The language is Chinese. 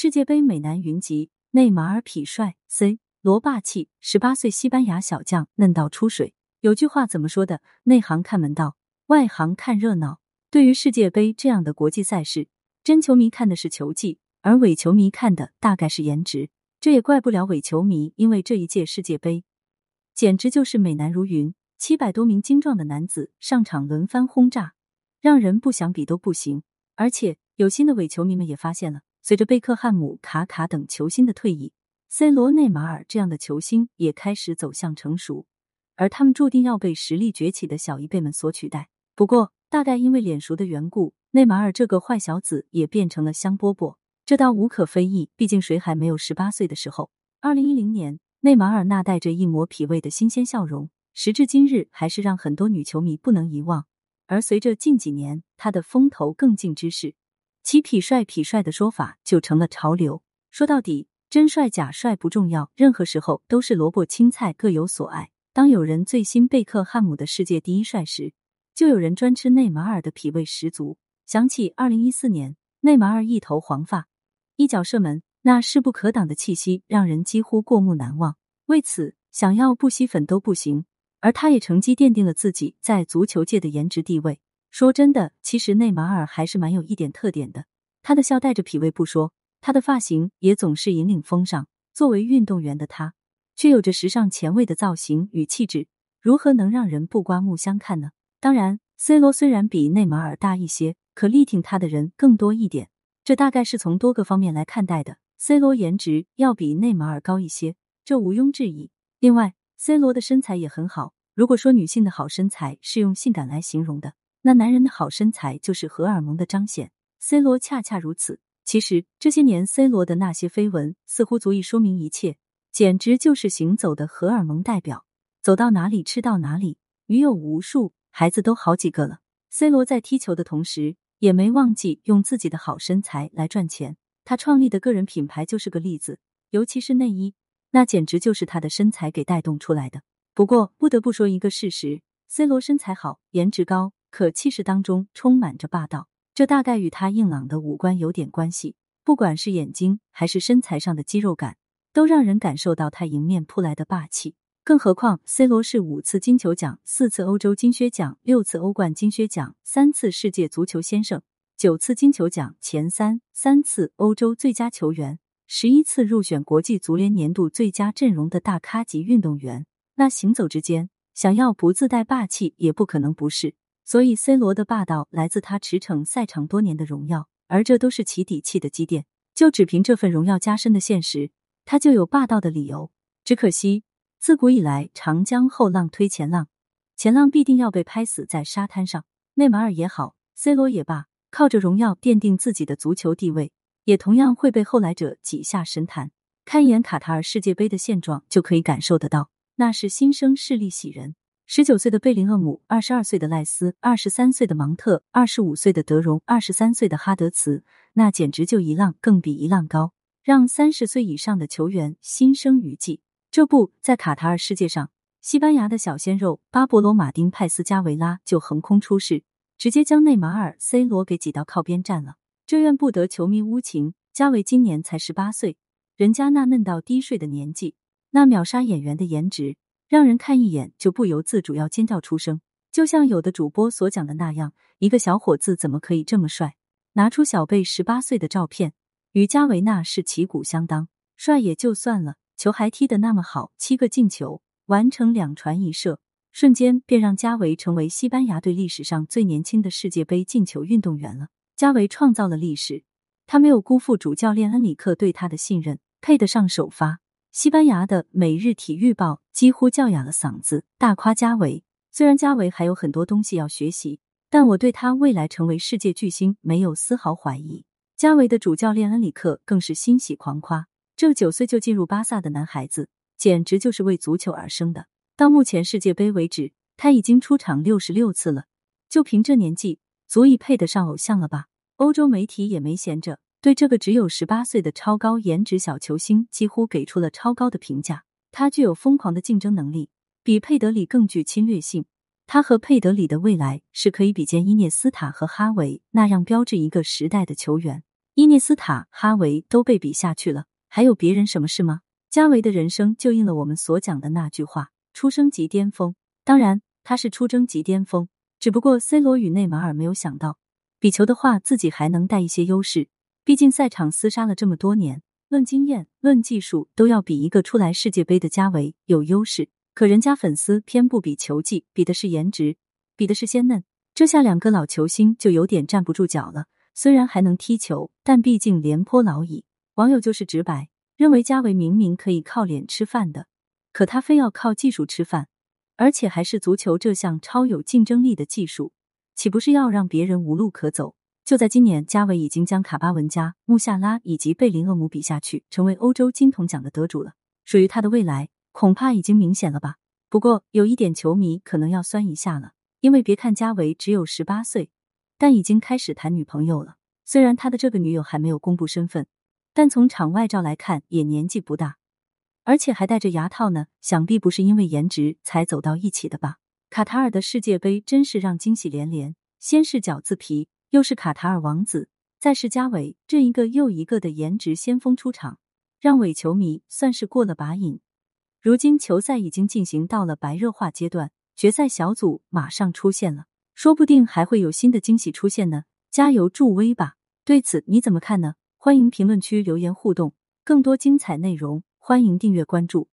世界杯美男云集，内马尔痞帅，C 罗霸气，十八岁西班牙小将嫩到出水。有句话怎么说的？内行看门道，外行看热闹。对于世界杯这样的国际赛事，真球迷看的是球技，而伪球迷看的大概是颜值。这也怪不了伪球迷，因为这一届世界杯简直就是美男如云，七百多名精壮的男子上场轮番轰炸，让人不想比都不行。而且有心的伪球迷们也发现了。随着贝克汉姆、卡卡等球星的退役，C 罗、内马尔这样的球星也开始走向成熟，而他们注定要被实力崛起的小一辈们所取代。不过，大概因为脸熟的缘故，内马尔这个坏小子也变成了香饽饽，这倒无可非议。毕竟谁还没有十八岁的时候？二零一零年，内马尔那带着一抹痞味的新鲜笑容，时至今日还是让很多女球迷不能遗忘。而随着近几年他的风头更劲之势。其痞帅痞帅的说法就成了潮流。说到底，真帅假帅不重要，任何时候都是萝卜青菜各有所爱。当有人最新贝克汉姆的世界第一帅时，就有人专吃内马尔的痞味十足。想起二零一四年，内马尔一头黄发，一脚射门，那势不可挡的气息让人几乎过目难忘。为此，想要不吸粉都不行。而他也乘机奠定了自己在足球界的颜值地位。说真的，其实内马尔还是蛮有一点特点的。他的笑带着痞味不说，他的发型也总是引领风尚。作为运动员的他，却有着时尚前卫的造型与气质，如何能让人不刮目相看呢？当然，C 罗虽然比内马尔大一些，可力挺他的人更多一点。这大概是从多个方面来看待的。C 罗颜值要比内马尔高一些，这毋庸置疑。另外，C 罗的身材也很好。如果说女性的好身材是用性感来形容的。那男人的好身材就是荷尔蒙的彰显，C 罗恰恰如此。其实这些年 C 罗的那些绯闻似乎足以说明一切，简直就是行走的荷尔蒙代表，走到哪里吃到哪里，女友无数，孩子都好几个了。C 罗在踢球的同时，也没忘记用自己的好身材来赚钱。他创立的个人品牌就是个例子，尤其是内衣，那简直就是他的身材给带动出来的。不过不得不说一个事实：C 罗身材好，颜值高。可气势当中充满着霸道，这大概与他硬朗的五官有点关系。不管是眼睛还是身材上的肌肉感，都让人感受到他迎面扑来的霸气。更何况，C 罗是五次金球奖、四次欧洲金靴奖、六次欧冠金靴奖、三次世界足球先生、九次金球奖前三、三次欧洲最佳球员、十一次入选国际足联年度最佳阵容的大咖级运动员。那行走之间，想要不自带霸气也不可能不是。所以，C 罗的霸道来自他驰骋赛场多年的荣耀，而这都是其底气的积淀。就只凭这份荣耀加深的现实，他就有霸道的理由。只可惜，自古以来，长江后浪推前浪，前浪必定要被拍死在沙滩上。内马尔也好，C 罗也罢，靠着荣耀奠定自己的足球地位，也同样会被后来者挤下神坛。看一眼卡塔尔世界杯的现状，就可以感受得到，那是新生势力喜人。十九岁的贝林厄姆，二十二岁的赖斯，二十三岁的芒特，二十五岁的德容，二十三岁的哈德茨，那简直就一浪更比一浪高，让三十岁以上的球员心生余悸。这不在卡塔尔世界上，西班牙的小鲜肉巴勃罗马丁派斯加维拉就横空出世，直接将内马尔、C 罗给挤到靠边站了。这怨不得球迷无情，加维今年才十八岁，人家那嫩到低睡的年纪，那秒杀演员的颜值。让人看一眼就不由自主要尖叫出声，就像有的主播所讲的那样，一个小伙子怎么可以这么帅？拿出小贝十八岁的照片，与加维纳是旗鼓相当，帅也就算了，球还踢得那么好，七个进球，完成两传一射，瞬间便让加维成为西班牙队历史上最年轻的世界杯进球运动员了。加维创造了历史，他没有辜负主教练恩里克对他的信任，配得上首发。西班牙的《每日体育报》几乎叫哑了嗓子，大夸加维。虽然加维还有很多东西要学习，但我对他未来成为世界巨星没有丝毫怀疑。加维的主教练恩里克更是欣喜狂夸，这九岁就进入巴萨的男孩子，简直就是为足球而生的。到目前世界杯为止，他已经出场六十六次了，就凭这年纪，足以配得上偶像了吧？欧洲媒体也没闲着。对这个只有十八岁的超高颜值小球星，几乎给出了超高的评价。他具有疯狂的竞争能力，比佩德里更具侵略性。他和佩德里的未来是可以比肩伊涅斯塔和哈维那样标志一个时代的球员。伊涅斯塔、哈维都被比下去了，还有别人什么事吗？加维的人生就应了我们所讲的那句话：出生即巅峰。当然，他是出征即巅峰，只不过 C 罗与内马尔没有想到，比球的话自己还能带一些优势。毕竟赛场厮杀了这么多年，论经验、论技术，都要比一个初来世界杯的加维有优势。可人家粉丝偏不比球技，比的是颜值，比的是鲜嫩。这下两个老球星就有点站不住脚了。虽然还能踢球，但毕竟廉颇老矣。网友就是直白，认为加维明明可以靠脸吃饭的，可他非要靠技术吃饭，而且还是足球这项超有竞争力的技术，岂不是要让别人无路可走？就在今年，加维已经将卡巴文加、穆夏拉以及贝林厄姆比下去，成为欧洲金童奖的得主了。属于他的未来，恐怕已经明显了吧？不过有一点，球迷可能要酸一下了，因为别看加维只有十八岁。但已经开始谈女朋友了。虽然他的这个女友还没有公布身份，但从场外照来看也年纪不大，而且还戴着牙套呢。想必不是因为颜值才走到一起的吧？卡塔尔的世界杯真是让惊喜连连，先是饺子皮，又是卡塔尔王子，再是加维，这一个又一个的颜值先锋出场，让伪球迷算是过了把瘾。如今球赛已经进行到了白热化阶段，决赛小组马上出现了。说不定还会有新的惊喜出现呢，加油助威吧！对此你怎么看呢？欢迎评论区留言互动，更多精彩内容欢迎订阅关注。